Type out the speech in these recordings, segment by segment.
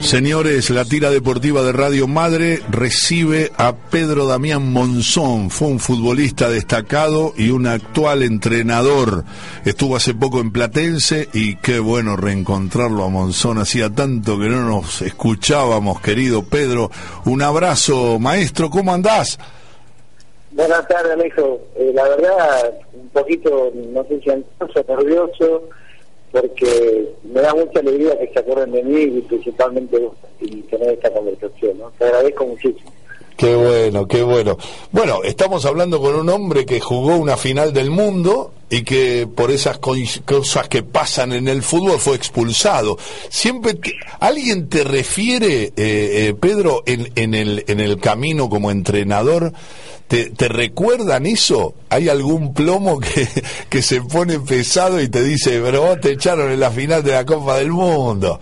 Señores, la tira deportiva de Radio Madre recibe a Pedro Damián Monzón. Fue un futbolista destacado y un actual entrenador. Estuvo hace poco en Platense y qué bueno reencontrarlo a Monzón. Hacía tanto que no nos escuchábamos, querido Pedro. Un abrazo, maestro. ¿Cómo andás? Buenas tardes, Alejo. Eh, la verdad, un poquito, no sé si ansioso, nervioso porque me da mucha alegría que se acuerden de mí y principalmente y tener esta conversación. Te agradezco muchísimo. Qué bueno, qué bueno. Bueno, estamos hablando con un hombre que jugó una final del mundo y que por esas cosas que pasan en el fútbol fue expulsado. Siempre alguien te refiere, eh, eh, Pedro, en, el, en el camino como entrenador ¿Te, ¿Te, recuerdan eso? ¿Hay algún plomo que, que se pone pesado y te dice, pero vos te echaron en la final de la Copa del Mundo?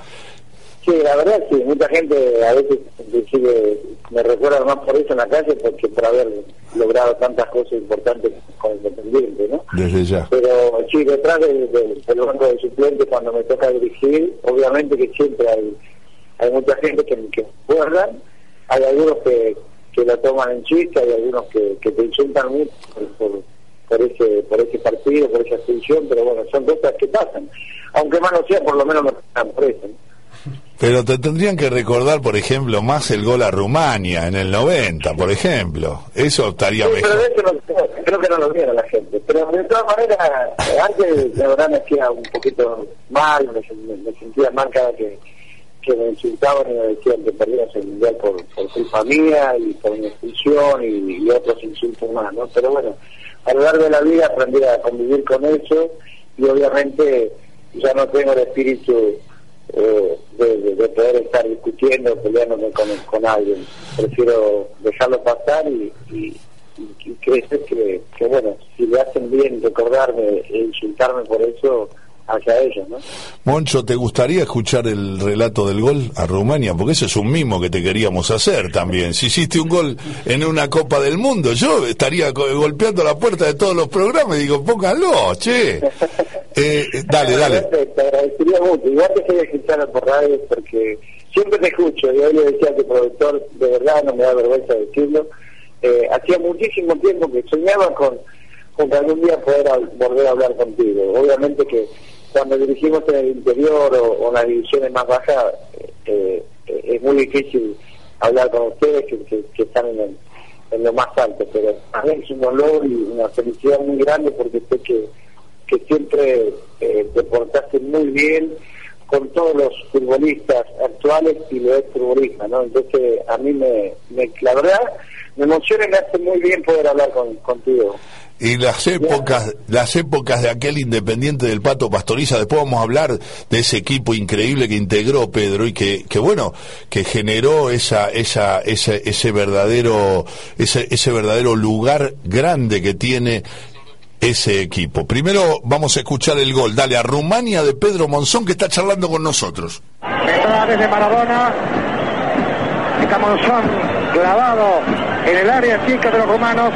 Sí, la verdad sí, mucha gente a veces decide, me recuerda más por eso en la calle porque por haber logrado tantas cosas importantes con el Independiente, ¿no? Desde ya. Pero sí, detrás del banco de suplentes cuando me toca dirigir, obviamente que siempre hay, hay mucha gente que, que recuerdan, hay algunos que, que la toman en chiste, hay algunos que, que te insultan mucho por, por, ese por ese partido, por esa extensión, pero bueno, son cosas que pasan. Aunque más no sea, por lo menos me están por eso. Pero te tendrían que recordar, por ejemplo, más el gol a Rumania en el 90, por ejemplo. Eso estaría sí, mejor. Pero eso no, creo que no lo viera la gente. Pero de todas maneras, antes la verdad me hacía un poquito mal, me, me sentía mal cada que que me insultaban y me decían que perdíamos el mundial por, por culpa mía y por mi expulsión y, otros insultos más, ¿no? Pero bueno, a lo largo de la vida aprendí a convivir con eso y obviamente ya no tengo el espíritu eh, de, poder estar discutiendo, peleándome con, con alguien. Prefiero dejarlo pasar y, y, y creer que, que, bueno, si le hacen bien recordarme e insultarme por eso, hacia ellos, ¿no? Moncho, ¿te gustaría escuchar el relato del gol a Rumania? Porque ese es un mimo que te queríamos hacer también. Si hiciste un gol en una Copa del Mundo, yo estaría golpeando la puerta de todos los programas y digo, pónganlo, che. Eh, dale, dale. Te agradecería mucho. Igual te quería escuchar por radio porque siempre te escucho. Y hoy le decía que productor, de verdad, no me da vergüenza decirlo. Eh, hacía muchísimo tiempo que soñaba con, con que algún día poder volver a hablar contigo. Obviamente que cuando dirigimos en el interior o, en las divisiones más bajas, eh, eh, es muy difícil hablar con ustedes que, están en, lo más alto, pero a mí es un dolor y una felicidad muy grande porque sé que, que siempre eh, te portaste muy bien con todos los futbolistas actuales y los ex futbolistas, ¿no? Entonces a mí me, me la verdad me emociona y me hace muy bien poder hablar con, contigo y las épocas las épocas de aquel Independiente del Pato Pastoriza después vamos a hablar de ese equipo increíble que integró Pedro y que, que bueno que generó esa esa ese, ese verdadero ese, ese verdadero lugar grande que tiene ese equipo. Primero vamos a escuchar el gol. Dale a Rumania de Pedro Monzón que está charlando con nosotros. desde Maradona. Está Monzón clavado en el área chica de los rumanos.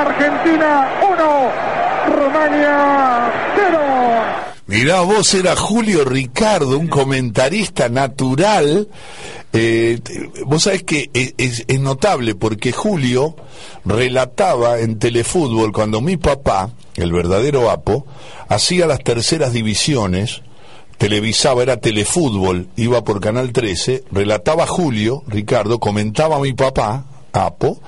Argentina 1, Rumania 0. Mirá, vos era Julio Ricardo, un comentarista natural. Eh, vos sabés que es, es, notable porque Julio relataba en Telefútbol cuando mi papá, el verdadero Apo, hacía las terceras divisiones, televisaba, era Telefútbol, iba por Canal 13, relataba Julio Ricardo, comentaba a mi papá, Apo,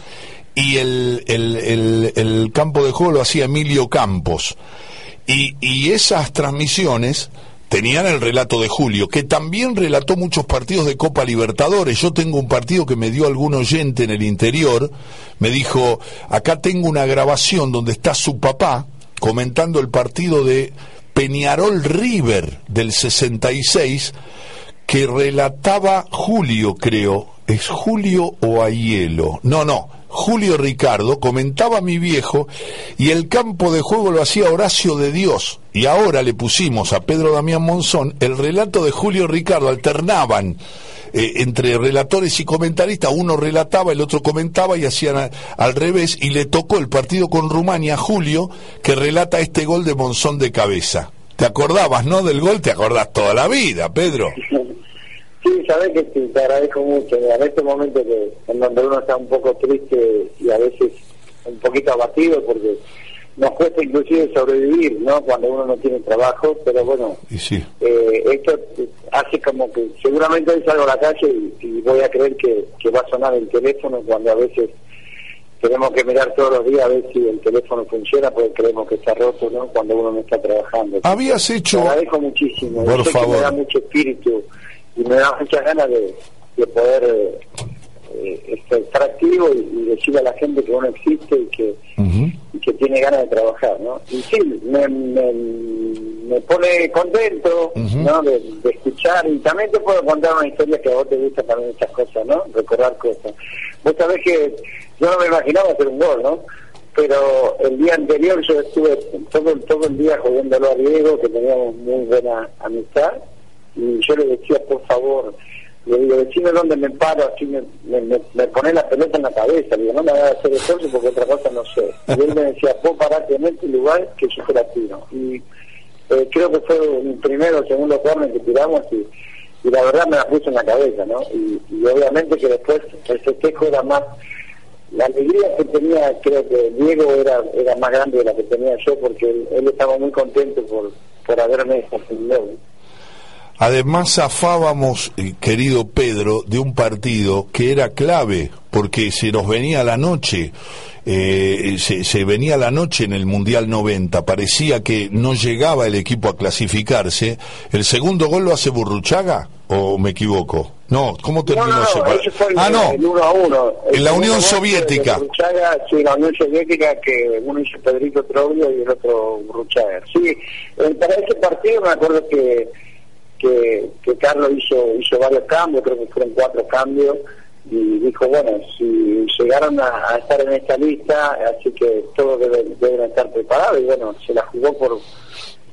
y el, el, el, campo de juego lo hacía Emilio Campos. Y, y esas transmisiones tenían el relato de Julio, que también relató muchos partidos de Copa Libertadores. Yo tengo un partido que me dio algún oyente en el interior, me dijo, acá tengo una grabación donde está su papá comentando el partido de Peñarol River del 66, que relataba Julio, creo, ¿es Julio o Aielo? No, no, Julio Ricardo, comentaba mi viejo, y el campo de juego lo hacía Horacio de Dios. Y ahora le pusimos a Pedro Damián Monzón el relato de Julio Ricardo, alternaban. Eh, entre relatores y comentaristas, uno relataba, el otro comentaba y hacían al revés, y le tocó el partido con Rumania, Julio, que relata este gol de Monzón de cabeza. ¿Te acordabas, no, del gol? Te acordás toda la vida, Pedro. Sabes que sí, te agradezco mucho. En este momento que, en donde uno está un poco triste y a veces un poquito abatido porque nos cuesta inclusive sobrevivir, ¿no? Cuando uno no tiene trabajo, pero bueno, eh, esto hace como que seguramente hoy salgo a la calle y, voy a creer que, va a sonar el teléfono cuando a veces tenemos que mirar todos los días a ver si el teléfono funciona porque creemos que está roto, ¿no? Cuando uno no está trabajando. Habías hecho... Te agradezco muchísimo. Por favor. me da mucho espíritu y me da muchas ganas de, poder eh, este, estar activo y, decirle a la gente que uno existe y que, que tiene ganas de trabajar, ¿no? Y sí, me, me, pone contento, ¿no? De, escuchar y también te puedo contar una historia que a vos te gusta también estas cosas, ¿no? Recordar cosas. Vos sabés que yo no me imaginaba hacer un gol, ¿no? pero el día anterior yo estuve todo, todo el día jodiéndolo a Diego, que teníamos muy buena amistad, y yo le decía, por favor, le digo, decime dónde me paro, así me, me, pone la pelota en la cabeza, le digo, no me voy a hacer esfuerzo porque otra cosa no sé. Y él me decía, vos parate en este lugar que yo te la tiro. Y eh, creo que fue un primero o segundo corner que tiramos y, y la verdad me la puse en la cabeza, ¿no? Y, obviamente que después el festejo era más la alegría que tenía, creo que Diego era era más grande de la que tenía yo, porque él, estaba muy contento por, por haberme defendido. Además zafábamos, eh, querido Pedro, de un partido que era clave, porque se nos venía la noche, eh, se, venía la noche en el Mundial 90, parecía que no llegaba el equipo a clasificarse. ¿El segundo gol lo hace Burruchaga o me equivoco? No, ¿cómo terminó no, ah, no. El uno a uno. en la Unión Soviética. Burruchaga, sí, la Unión Soviética, que uno hizo Pedrito Troglio y el otro Burruchaga. Sí, eh, para ese partido me acuerdo que que, Carlos hizo, hizo varios cambios, creo que fueron cuatro cambios, y dijo, bueno, si llegaron a, estar en esta lista, así que todos deben, estar preparados, y bueno, se la jugó por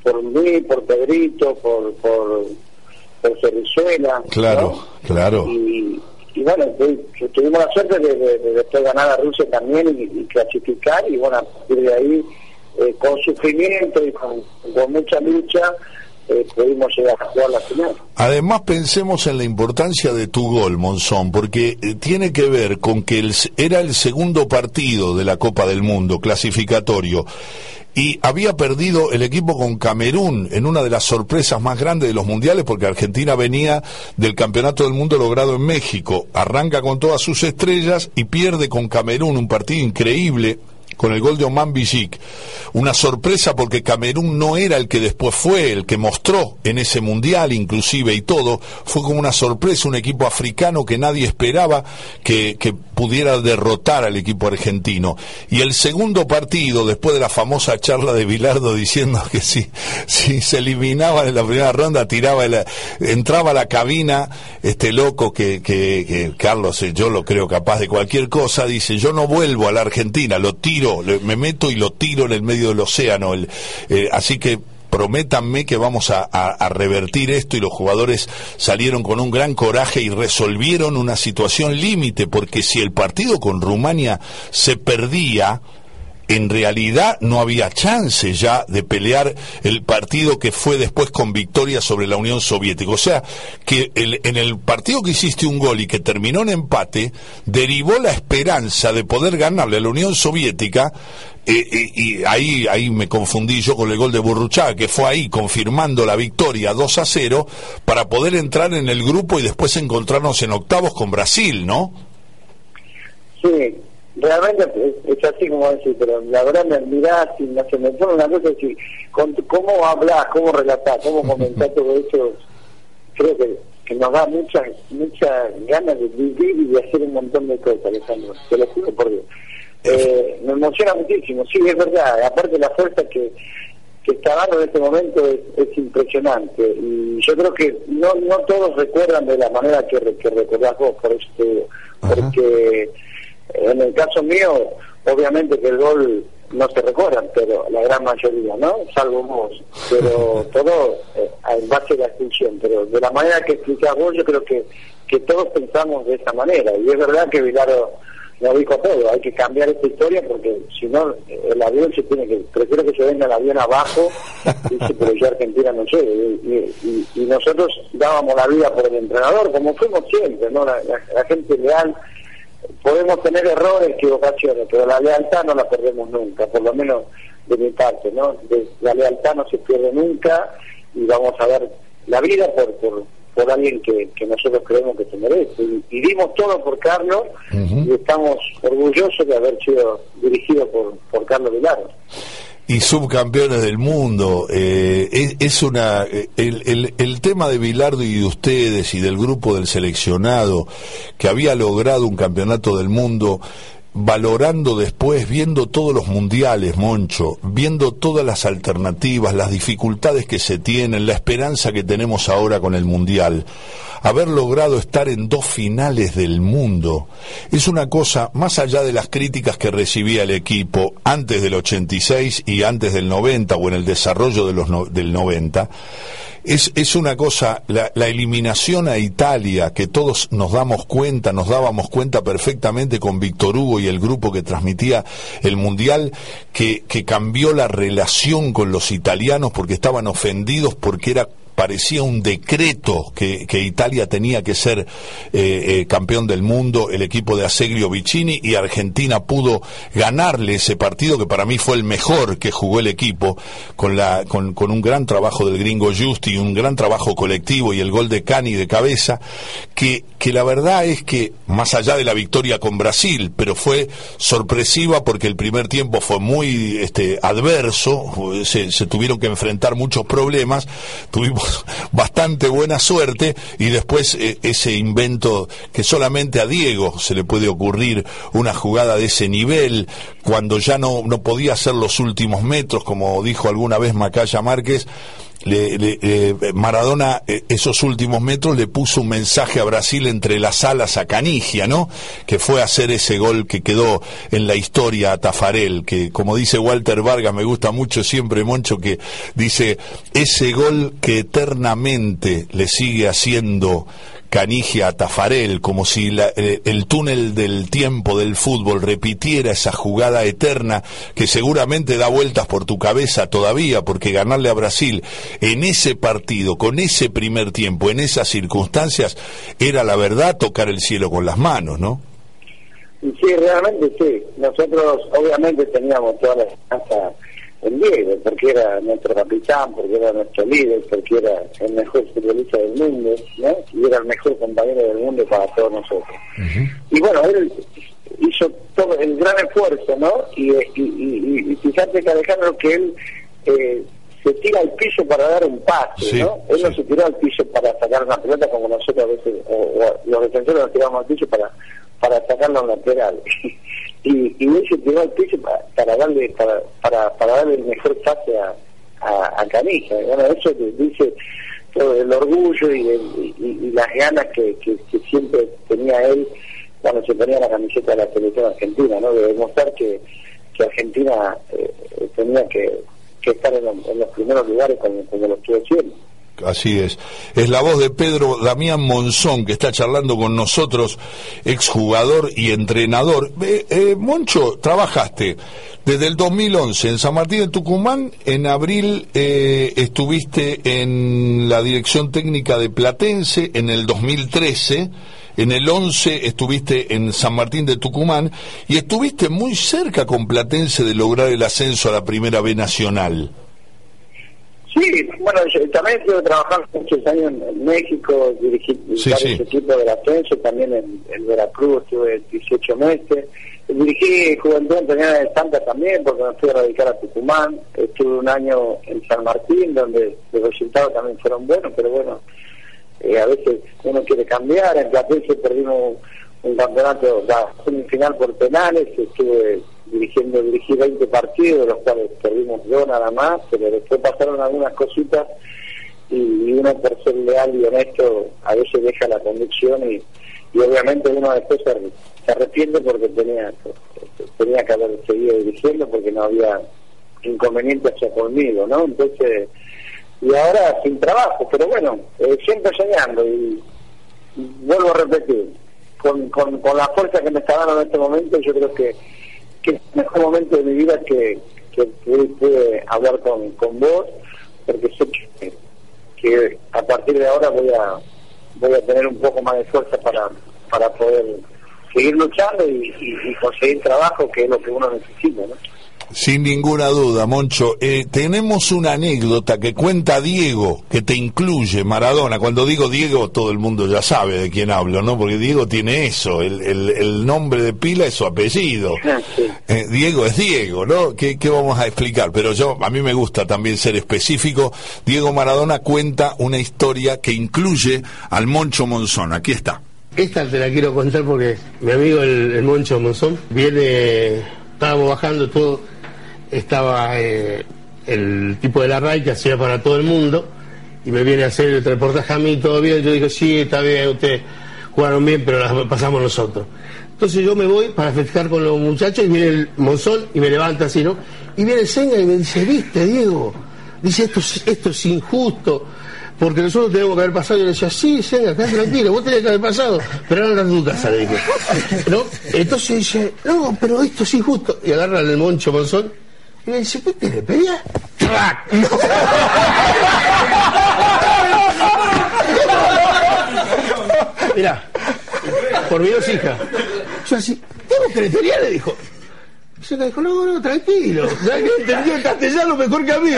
por mí, por Pedrito, por por, por Cerrizuela. Claro, claro. Y, bueno, tuvimos la suerte de, después ganar a Rusia también y, clasificar, y bueno, a partir de ahí, eh, con sufrimiento y con mucha lucha, eh, llegar a jugar la. Además pensemos en la importancia de tu gol, Monzón, porque eh, tiene que ver con que el, era el segundo partido de la Copa del Mundo, clasificatorio, y había perdido el equipo con Camerún en una de las sorpresas más grandes de los mundiales, porque Argentina venía del Campeonato del Mundo logrado en México, arranca con todas sus estrellas y pierde con Camerún un partido increíble con el gol de Oman Bijik. Una sorpresa porque Camerún no era el que después fue, el que mostró en ese mundial inclusive y todo. Fue como una sorpresa, un equipo africano que nadie esperaba que, pudiera derrotar al equipo argentino. Y el segundo partido, después de la famosa charla de Bilardo diciendo que si, se eliminaba en la primera ronda, tiraba entraba a la cabina, este loco que, que, que Carlos, eh, yo lo creo capaz de cualquier cosa, dice, yo no vuelvo a la Argentina, lo tiro me meto y lo tiro en el medio del océano. Eh, así que prométanme que vamos a, a, revertir esto y los jugadores salieron con un gran coraje y resolvieron una situación límite, porque si el partido con Rumania se perdía, en realidad no había chance ya de pelear el partido que fue después con victoria sobre la Unión Soviética. O sea, que en el partido que hiciste un gol y que terminó en empate, derivó la esperanza de poder ganarle a la Unión Soviética eh, eh, y ahí, ahí me confundí yo con el gol de Burruchaga, que fue ahí confirmando la victoria 2 a 0 para poder entrar en el grupo y después encontrarnos en octavos con Brasil, ¿no? Sí, realmente es, así como decir, pero la verdad me mirás y me, una cosa así, con, cómo hablas, cómo relatás, cómo comentás todo eso, creo que, que nos da muchas muchas ganas de vivir y de hacer un montón de cosas, Alejandro, te lo juro por Dios. Eh, me emociona muchísimo, sí, es verdad, aparte la fuerza que, que está dando en este momento es, impresionante. Y yo creo que no no todos recuerdan de la manera que, que recordás vos, por eso porque en el caso mío, obviamente que el gol no se recuerdan, pero la gran mayoría, ¿no? Salvo vos. Pero todo eh, en base a la expulsión. Pero de la manera que explicás vos, yo creo que, que todos pensamos de esa manera. Y es verdad que Vilaro lo dijo todo, hay que cambiar esta historia porque si no, el avión se tiene que, prefiero que se venga el avión abajo, dice, pero ya Argentina no llegue. Y, y, nosotros dábamos la vida por el entrenador, como fuimos siempre, ¿no? La, la gente leal podemos tener errores, equivocaciones, pero la lealtad no la perdemos nunca, por lo menos de mi parte, ¿no? la lealtad no se pierde nunca y vamos a ver la vida por, por, por alguien que, que nosotros creemos que se merece. Y, dimos todo por Carlos y estamos orgullosos de haber sido dirigidos por, por Carlos Vilar y subcampeones del mundo. Eh, es, una eh, el, el, el, tema de Bilardo y de ustedes y del grupo del seleccionado que había logrado un campeonato del mundo valorando después, viendo todos los mundiales, Moncho, viendo todas las alternativas, las dificultades que se tienen, la esperanza que tenemos ahora con el mundial, haber logrado estar en dos finales del mundo, es una cosa, más allá de las críticas que recibía el equipo antes del 86 y antes del 90 o en el desarrollo del 90, es, es una cosa, la, la, eliminación a Italia, que todos nos damos cuenta, nos dábamos cuenta perfectamente con Víctor Hugo y el grupo que transmitía el Mundial, que, que cambió la relación con los italianos porque estaban ofendidos porque era parecía un decreto que, Italia tenía que ser eh, eh, campeón del mundo, el equipo de Aseglio Vicini, y Argentina pudo ganarle ese partido que para mí fue el mejor que jugó el equipo, con, la, con, con un gran trabajo del gringo Justi un gran trabajo colectivo y el gol de Cani de cabeza, que, que la verdad es que, más allá de la victoria con Brasil, pero fue sorpresiva porque el primer tiempo fue muy este, adverso, se, se tuvieron que enfrentar muchos problemas, tuvimos bastante buena suerte. Y después eh, ese invento que solamente a Diego se le puede ocurrir una jugada de ese nivel cuando ya no, no podía hacer los últimos metros, como dijo alguna vez Macaya Márquez, le, eh, Maradona eh, esos últimos metros le puso un mensaje a Brasil entre las alas a Canigia, ¿no? Que fue a hacer ese gol que quedó en la historia a Tafarel, que como dice Walter Vargas, me gusta mucho siempre, Moncho, que dice, ese gol que eternamente le sigue haciendo Canigia Tafarel, como si eh, el túnel del tiempo del fútbol repitiera esa jugada eterna que seguramente da vueltas por tu cabeza todavía, porque ganarle a Brasil en ese partido, con ese primer tiempo, en esas circunstancias, era la verdad tocar el cielo con las manos, ¿no? Sí, realmente sí. Nosotros obviamente teníamos toda la esperanza en Diego, porque era nuestro capitán, porque era nuestro líder, porque era el mejor futbolista del mundo, ¿no? Y era el mejor compañero del mundo para todos nosotros. Y bueno, él hizo todo el gran esfuerzo, ¿no? Y, y, y, fíjate que Alejandro que él eh, se tira al piso para dar un pase, ¿no? Él no se tiró al piso para sacar una pelota como nosotros a veces, o, los defensores nos tiramos al piso para para sacarlo lateral. y, y él se tiró al piso para, darle para, para, para darle el mejor pase a, a, a. Bueno, eso dice todo el orgullo y, las ganas que, que, siempre tenía él cuando se ponía la camiseta de la selección argentina, ¿no? De demostrar que, que Argentina eh, tenía que, que estar en, los primeros lugares como, como lo estuvo haciendo. Así es. Es la voz de Pedro Damián Monzón que está charlando con nosotros, exjugador y entrenador. Eh, Moncho, trabajaste desde el 2011 en San Martín de Tucumán. En abril eh, estuviste en la dirección técnica de Platense. En el 2013. En el 11 estuviste en San Martín de Tucumán y estuviste muy cerca con Platense de lograr el ascenso a la Primera B Nacional. Sí, bueno, yo también estuve trabajando muchos años en México, dirigí Sí, varios sí. equipos del ascenso, también en, en Veracruz estuve 18 meses. Dirigí Juventud Antonina de Santa también, porque me fui a radicar a Tucumán. Estuve un año en San Martín, donde los resultados también fueron buenos, pero bueno, eh, a veces uno quiere cambiar. En Platense perdimos un campeonato, la semifinal por penales, estuve dirigiendo, dirigí 20 partidos, de los cuales perdimos dos nada más, pero después pasaron algunas cositas y, uno por ser leal y honesto a veces deja la convicción y, y obviamente uno después se, se arrepiente porque tenía tenía que haber seguido dirigiendo porque no había inconveniente hacia conmigo, ¿no? Entonces, y ahora sin trabajo, pero bueno, eh, siempre soñando y, y vuelvo a repetir, con, con, con la fuerza que me está dando en este momento, yo creo que, que mejor momento de mi vida que, que pude hablar con, con vos, porque sé que, que a partir de ahora voy a voy a tener un poco más de fuerza para, para poder seguir luchando y, y- y conseguir trabajo, que es lo que uno necesita, ¿no? Sin ninguna duda, Moncho. Eh, tenemos una anécdota que cuenta Diego, que te incluye Maradona. Cuando digo Diego, todo el mundo ya sabe de quién hablo, ¿no? Porque Diego tiene eso, el, el- el nombre de pila es su apellido. Ah, sí. Eh, Diego es Diego, ¿no? ¿Qué, qué vamos a explicar? Pero yo, a mí me gusta también ser específico. Diego Maradona cuenta una historia que incluye al Moncho Monzón. Aquí está. Esta te la quiero contar porque mi amigo el, el Moncho Monzón viene, estábamos bajando todo, estaba eh, el tipo de la RAI que hacía para todo el mundo y me viene a hacer el reportaje a mí, todo bien, yo digo, sí, está bien, ustedes jugaron bien, pero las pasamos nosotros. Entonces yo me voy para festejar con los muchachos y viene el Monzón y me levanta así, ¿no? Y viene Senga y me dice, viste, Diego, dice, esto, es- esto es injusto, porque nosotros tenemos que haber pasado. Y yo le decía, sí, Senga, quedate tranquilo, vos tenés que haber pasado, pero ahora anda a tu le dije. ¿No? Entonces dice, no, pero esto es injusto. Y agarra el Moncho Monzón y le dice, ¿qué te le pegas? ¡Trac! Mirá, por mi dos hijas. Yo así, ¿tengo cretería? Le dijo. Se le dijo, no, no, tranquilo. ¿Sabes que entendía el castellano mejor que a mí?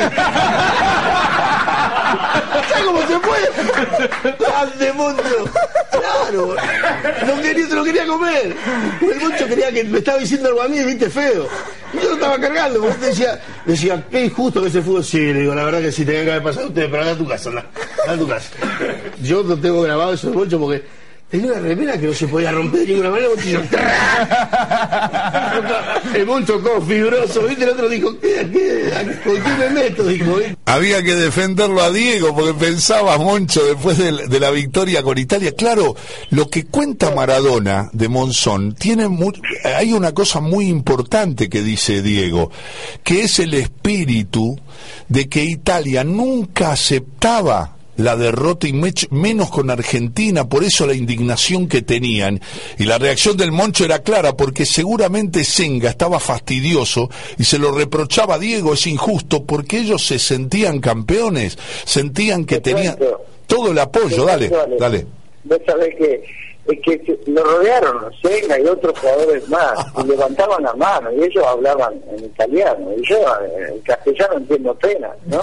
¿Sabes cómo se puede? ¡Grande, Moncho! Claro, no quería, se lo quería comer. El Moncho quería que me estaba diciendo algo a mí, viste, feo. Yo lo estaba cargando, porque decía, decía, qué injusto que ese fútbol. Sí, le digo, la verdad que sí, tenía que haber pasado ustedes, pero anda a tu casa, anda, anda a tu casa. Yo no tengo grabado eso de Moncho porque tenía una remera que no se podía romper de ninguna manera. Hizo, el Moncho todo fibroso, viste, el otro dijo, ¿qué, qué, ¿con quién me meto? ¿viste? Había que defenderlo a Diego porque pensaba Moncho después de, la victoria con Italia. Claro, lo que cuenta Maradona de Monzón tiene mu- hay una cosa muy importante que dice Diego, que es el espíritu de que Italia nunca aceptaba la derrota y mech- menos con Argentina, por eso la indignación que tenían. Y la reacción del Moncho era clara, porque seguramente Senga estaba fastidioso y se lo reprochaba a Diego, es injusto, porque ellos se sentían campeones, sentían que Te tenían todo el apoyo. Dale, dale. Vos sabés que, es que lo rodearon Senga y otros jugadores más, y levantaban la mano, y ellos hablaban en italiano, y yo eh, en castellano entiendo apenas, ¿no?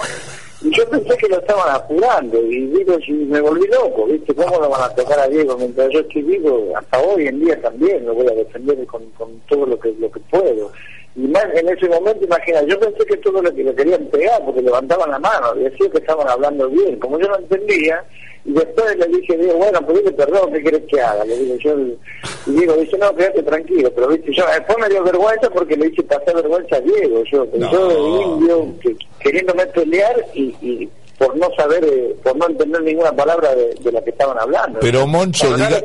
Y yo pensé que lo estaban apurando, y digo, si me volví loco, ¿viste? ¿Cómo lo van a tocar a Diego mientras yo estoy vivo? Hasta hoy en día también lo voy a defender con, con todo lo que, lo que puedo. Y más en ese momento, imagina, yo pensé que todo lo que lo querían pegar porque levantaban la mano, y decían que estaban hablando bien. Como yo no entendía, y después le dije, digo, bueno, pedile perdón, ¿qué querés que haga? Le digo yo, y Diego dice, no, quédate tranquilo, pero viste, yo, después me dio vergüenza porque le hice pasar vergüenza a Diego, yo, No. yo de indio, que, queriéndome pelear y, y por no saber, eh, por no entender ninguna palabra de, de la que estaban hablando. Pero, Moncho, diga-.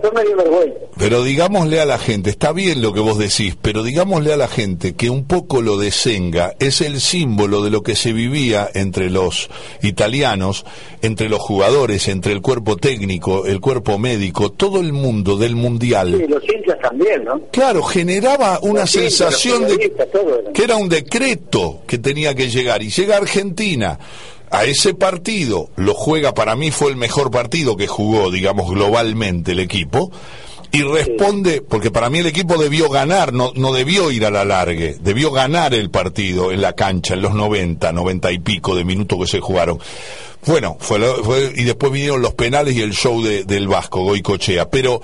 Pero digámosle a la gente, está bien lo que vos decís, pero digámosle a la gente que un poco lo de Senga es el símbolo de lo que se vivía entre los italianos, entre los jugadores, entre el cuerpo técnico, el cuerpo médico, todo el mundo del Sí, mundial. los hinchas también, ¿no? Claro, generaba una Los sensación de que era un decreto que tenía que llegar y llega Argentina a ese partido, lo juega para mí fue el mejor partido que jugó, digamos, globalmente el equipo. y responde, porque para mí el equipo debió ganar, no, no debió ir a la largue, debió ganar el partido en la cancha en los 90, 90 y pico de minutos que se jugaron. Bueno, fue, fue, y después vinieron los penales y el show de, del Vasco, Goicochea. Pero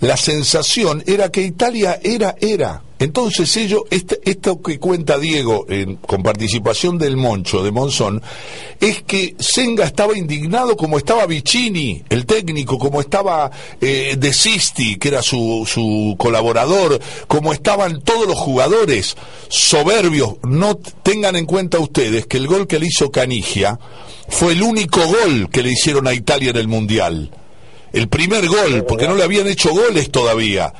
la sensación era que Italia era, era. Entonces ellos, este, esto que cuenta Diego con participación del Moncho, de Monzón, es que Senga estaba indignado como estaba Vicini, el técnico, como estaba eh, De Sisti, que era su, su colaborador, como estaban todos los jugadores soberbios. No tengan en cuenta ustedes que el gol que le hizo Canigia, fue el único gol que le hicieron a Italia en el Mundial. El primer gol, porque no le habían hecho goles todavía.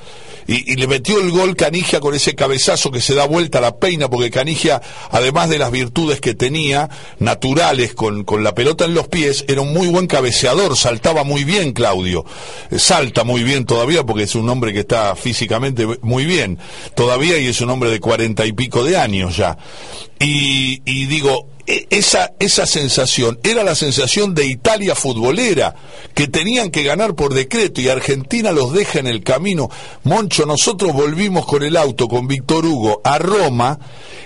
Y, le metió el gol Canigia con ese cabezazo que se da vuelta a la peina, porque Canigia, además de las virtudes que tenía, naturales, con, con la pelota en los pies, era un muy buen cabeceador, saltaba muy bien Claudio. Salta muy bien todavía, porque es un hombre que está físicamente muy bien todavía y es un hombre de cuarenta y pico de años ya. Y, y digo, esa, esa sensación era la sensación de Italia futbolera, que tenían que ganar por decreto y Argentina los deja en el camino. Moncho, nosotros volvimos con el auto, con Víctor Hugo, a Roma,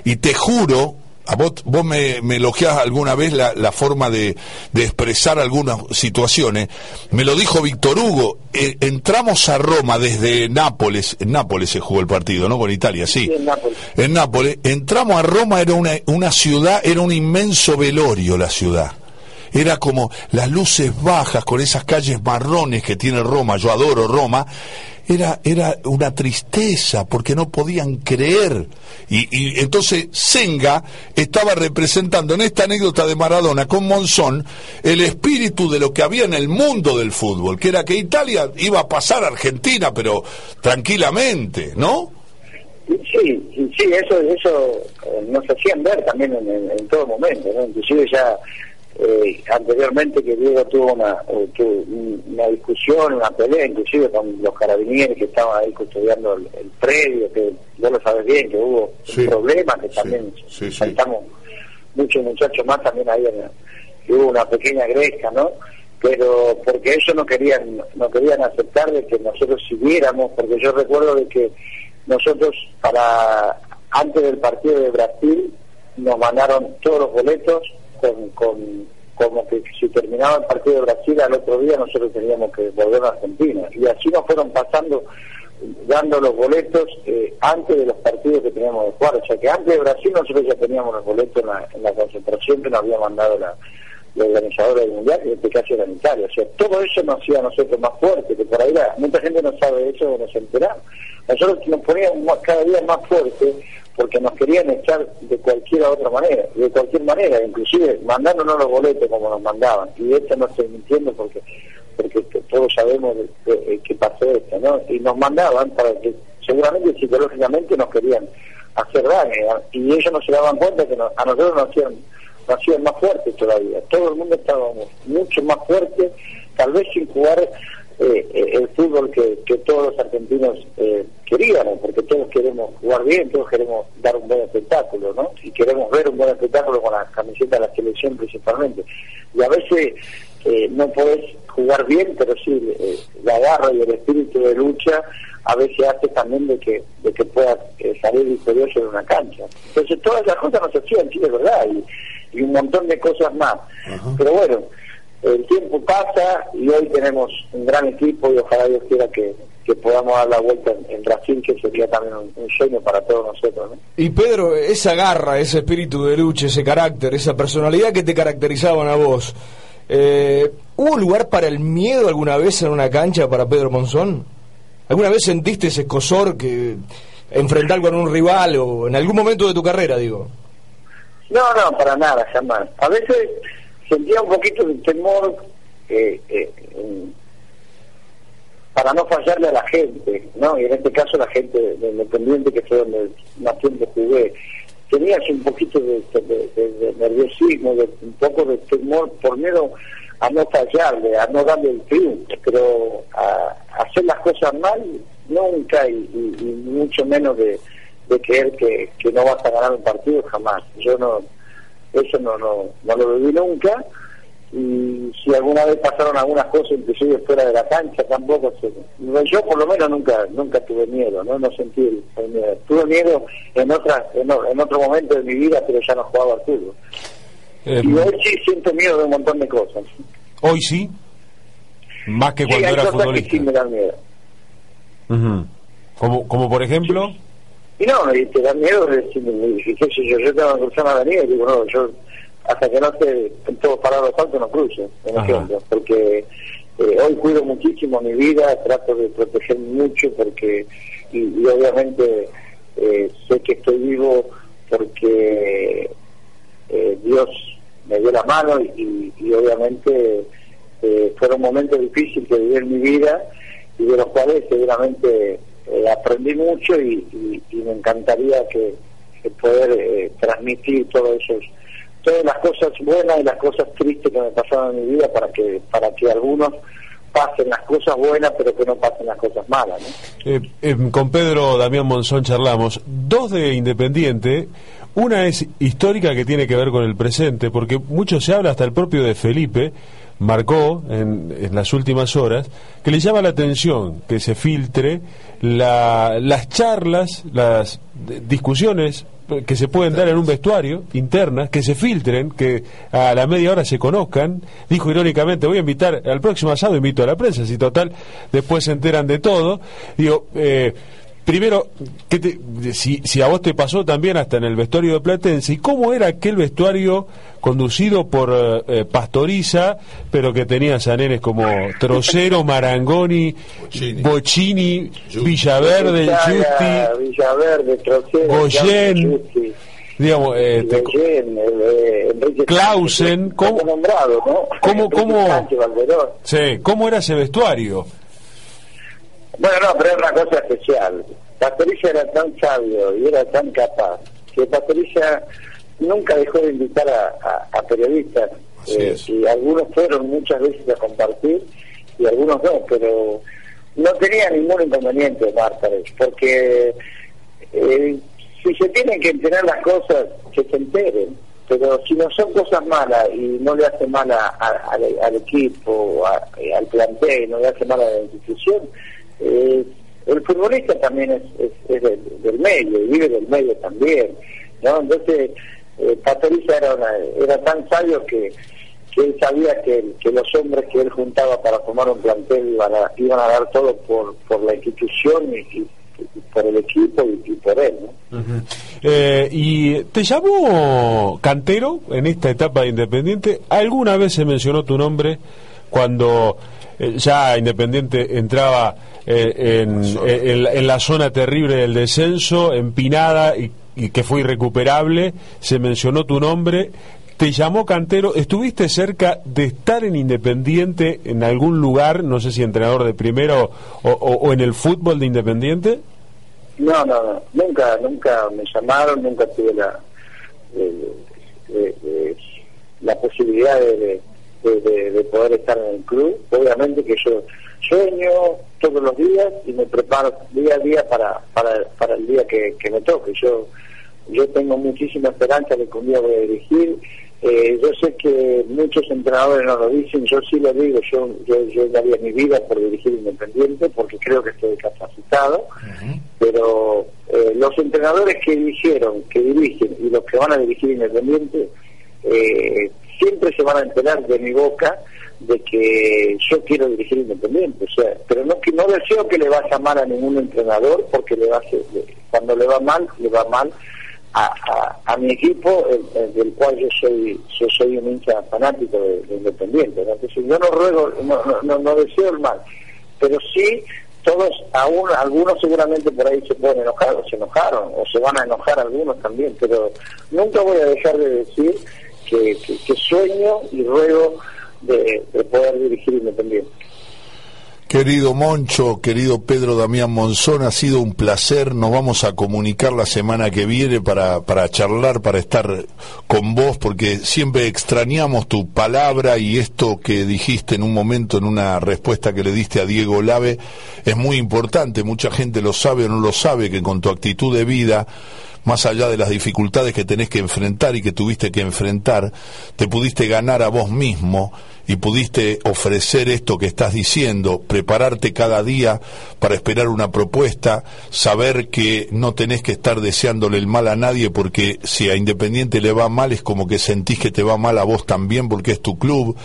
y te juro, a vos, vos me, me elogiás alguna vez la, la forma de, de, expresar algunas situaciones. Me lo dijo Víctor Hugo. Eh, entramos a Roma desde Nápoles. En Nápoles se jugó el partido, ¿no? Con Italia, sí. en, Nápoles. en Nápoles. Entramos a Roma, era una, una ciudad, era un inmenso velorio la ciudad era como las luces bajas con esas calles marrones que tiene Roma, yo adoro Roma, era, era una tristeza porque no podían creer. Y, y entonces Senga estaba representando en esta anécdota de Maradona con Monzón el espíritu de lo que había en el mundo del fútbol, que era que Italia iba a pasar a Argentina, pero tranquilamente, ¿no? Sí, sí, eso, eso eh, nos hacían ver también en, en, en todo momento, ¿no? Inclusive ya eh, anteriormente que Diego tuvo una, eh, tuvo una discusión, una pelea, inclusive con los carabineros que estaban ahí custodiando el, el predio, que vos lo sabes bien, que hubo Sí. un problema, que también sí, faltamos muchos muchachos más también ahí, en, que hubo una pequeña gresca, ¿no? Pero porque ellos no querían, no querían aceptar de que nosotros siguiéramos, porque yo recuerdo de que nosotros para antes del partido de Brasil nos mandaron todos los boletos con, con como que si terminaba el partido de Brasil al otro día nosotros teníamos que volver a Argentina. Y así nos fueron pasando dando los boletos eh, antes de los partidos que teníamos de jugar, o sea que antes de Brasil nosotros ya teníamos los boletos en la, en la concentración que nos había mandado la, la organizadora del mundial, que en este caso Italia, o sea todo eso nos hacía a nosotros más fuertes, que por ahí la, mucha gente no sabe eso o no se entera, nosotros nos poníamos cada día más fuertes porque nos querían echar de cualquier otra manera, de cualquier manera, inclusive mandándonos los boletos como nos mandaban, y de esto no estoy mintiendo porque porque todos sabemos de- pasó esto, ¿no? Y nos mandaban para que seguramente psicológicamente nos querían hacer daño, ¿no? y ellos no se daban cuenta que nos- a nosotros nos hacían, nos hacían más fuertes todavía, todo el mundo estábamos mucho más fuertes, tal vez sin jugar eh, eh, el fútbol que, que todos los argentinos eh, queríamos, porque todos queremos jugar bien, todos queremos dar un buen espectáculo, ¿no? Y queremos ver un buen espectáculo con la camiseta de la selección principalmente. Y a veces eh, no podés jugar bien, pero sí eh, la garra y el espíritu de lucha a veces hace también de que de que puedas eh, salir victorioso en una cancha. Entonces todas esas cosas nos hacían, sí, de verdad, y, y un montón de cosas más. Pero bueno, el tiempo pasa y hoy tenemos un gran equipo y ojalá Dios quiera que, que podamos dar la vuelta en, en Brasil, que sería también un, un sueño para todos nosotros. ¿no? Y Pedro, esa garra, ese espíritu de lucha, ese carácter, esa personalidad que te caracterizaban a vos, eh, ¿hubo lugar para el miedo alguna vez en una cancha para Pedro Monzón? ¿Alguna vez sentiste ese escosor que enfrentar con un rival o en algún momento de tu carrera, digo? No, no, para nada, jamás. A veces sentía un poquito de temor eh, eh, para no fallarle a la gente, ¿no? Y en este caso la gente de Independiente, que fue donde más tiempo jugué, tenía así un poquito de, de- de- nerviosismo, un poco de temor por miedo a no fallarle, a no darle el triunfo, pero a, hacer las cosas mal nunca y, y- y mucho menos de creer que, que no vas a ganar un partido jamás. Yo no, eso no, no, no lo viví nunca. Y si alguna vez pasaron algunas cosas inclusive fuera de la cancha tampoco se, yo por lo menos nunca nunca tuve miedo no no sentí el, miedo. Tuve miedo en otras en, otro momento de mi vida pero ya no jugaba al fútbol. Eh, y hoy sí siento miedo de un montón de cosas. hoy sí más que cuando era futbolista sí me dan miedo. Como como por ejemplo y no y te da miedo de decir yo yo tengo que cruzar la avenida y digo no yo hasta que no esté todo parado falta no cruce, en ejemplo, porque eh, hoy cuido muchísimo mi vida, trato de proteger mucho porque, y, obviamente eh, sé que estoy vivo porque eh, Dios me dio la mano y, obviamente fueron momentos difíciles que viví en mi vida y de los cuales seguramente aprendí mucho y, me encantaría que, poder transmitir todos esos todas las cosas buenas y las cosas tristes que me pasaron en mi vida para que para que algunos pasen las cosas buenas pero que no pasen las cosas malas eh, eh, con Pedro Damián Monzón charlamos. Dos de Independiente una es histórica que tiene que ver con el presente porque mucho se habla hasta el propio de Felipe marcó en, en, las últimas horas que le llama la atención que se filtre la, las charlas, las discusiones que se pueden dar en un vestuario, internas, que se filtren, que a la media hora se conozcan. Dijo irónicamente, voy a invitar al próximo asado, invito a la prensa, si total, después se enteran de todo. Digo, eh, primero, si, si, a vos te pasó también hasta en el vestuario de Platense, ¿y cómo era aquel vestuario conducido por eh, eh, Pastoriza, pero que tenía sanenes como Trocero, Marangoni, Bocini, Villaverde, Justi, Villaverde, Trocero, Goyen, digamos, eh, Clausen, ¿cómo, nombrado, ¿no? ¿cómo, cómo, sí, ¿cómo era ese vestuario? Bueno, no, pero es una cosa especial. Patricia era tan sabio y era tan capaz que Patricia nunca dejó de invitar a, periodistas. Eh, y algunos fueron muchas veces a compartir y algunos no, pero no tenía ningún inconveniente Marta, porque eh, si se tienen que enterar las cosas, que se enteren, pero si no son cosas malas y no le hace mal al equipo, al plantel, no le hace mal a la institución, eh, el futbolista también es, es, del, medio y vive del medio también, ¿no? Entonces, eh, era, era tan sabio que, que él sabía que, que, los hombres que él juntaba para formar un plantel iban a, iban a dar todo por, por la institución y, por el equipo y, por él. ¿no? eh, ¿Y te llamó Cantero en esta etapa de Independiente? ¿Alguna vez se mencionó tu nombre cuando eh, ya Independiente entraba eh, en, la zona terrible del descenso, empinada y, que fue irrecuperable, se mencionó tu nombre, te llamó Cantero, ¿estuviste cerca de estar en Independiente en algún lugar, no sé si entrenador de primero o, en el fútbol de Independiente? No, no, no, nunca, nunca me llamaron, nunca tuve la, la posibilidad de de, poder estar en el club. Obviamente que yo sueño todos los días y me preparo día a día para, para, para el día que, me toque. Yo, yo tengo muchísima esperanza de que un día voy a dirigir. Eh, yo sé que muchos entrenadores no lo dicen, yo sí lo digo, yo, yo, daría mi vida por dirigir Independiente porque creo que estoy capacitado, pero eh, los entrenadores que dirigieron, que dirigen y los que van a dirigir Independiente, eh, siempre se van a enterar de mi boca de que yo quiero dirigir Independiente, o sea, pero no que no deseo que le vaya mal a ningún entrenador porque le va cuando le va mal le va mal a, a, mi equipo del cual yo soy yo soy un hincha fanático de, Independiente, entonces yo no ruego no, no, no, deseo el mal, pero sí todos aún algunos seguramente por ahí se pueden enojar o se enojaron o se van a enojar algunos también, pero nunca voy a dejar de decir que, sueño y ruego de, poder dirigir Independiente. Querido Moncho, querido Pedro Damián Monzón, ha sido un placer. Nos vamos a comunicar la semana que viene para, para charlar, para estar con vos, porque siempre extrañamos tu palabra y esto que dijiste en un momento, en una respuesta que le diste a Diego Lave, es muy importante. Mucha gente lo sabe o no lo sabe, que con tu actitud de vida más allá de las dificultades que tenés que enfrentar y que tuviste que enfrentar, te pudiste ganar a vos mismo y pudiste ofrecer esto que estás diciendo, prepararte cada día para esperar una propuesta, saber que no tenés que estar deseándole el mal a nadie porque si a Independiente le va mal es como que sentís que te va mal a vos también porque es tu club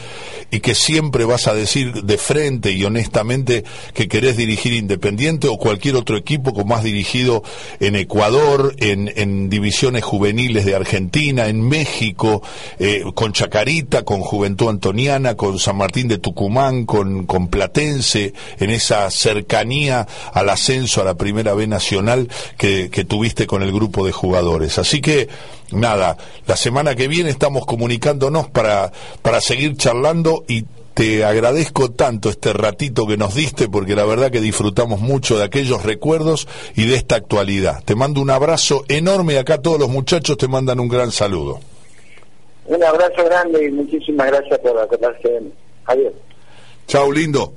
y que siempre vas a decir de frente y honestamente que querés dirigir Independiente o cualquier otro equipo como has dirigido en Ecuador, en, divisiones juveniles de Argentina, en México, eh, con Chacarita, con Juventud Antoniana, con San Martín de Tucumán, con, con Platense, en esa cercanía al ascenso a la Primera B Nacional que, que tuviste con el grupo de jugadores. Así que, nada, la semana que viene estamos comunicándonos para, para seguir charlando y te agradezco tanto este ratito que nos diste porque la verdad que disfrutamos mucho de aquellos recuerdos y de esta actualidad. Te mando un abrazo enorme acá todos los muchachos te mandan un gran saludo. Un abrazo grande y muchísimas gracias por mí. Adiós. Chao, lindo.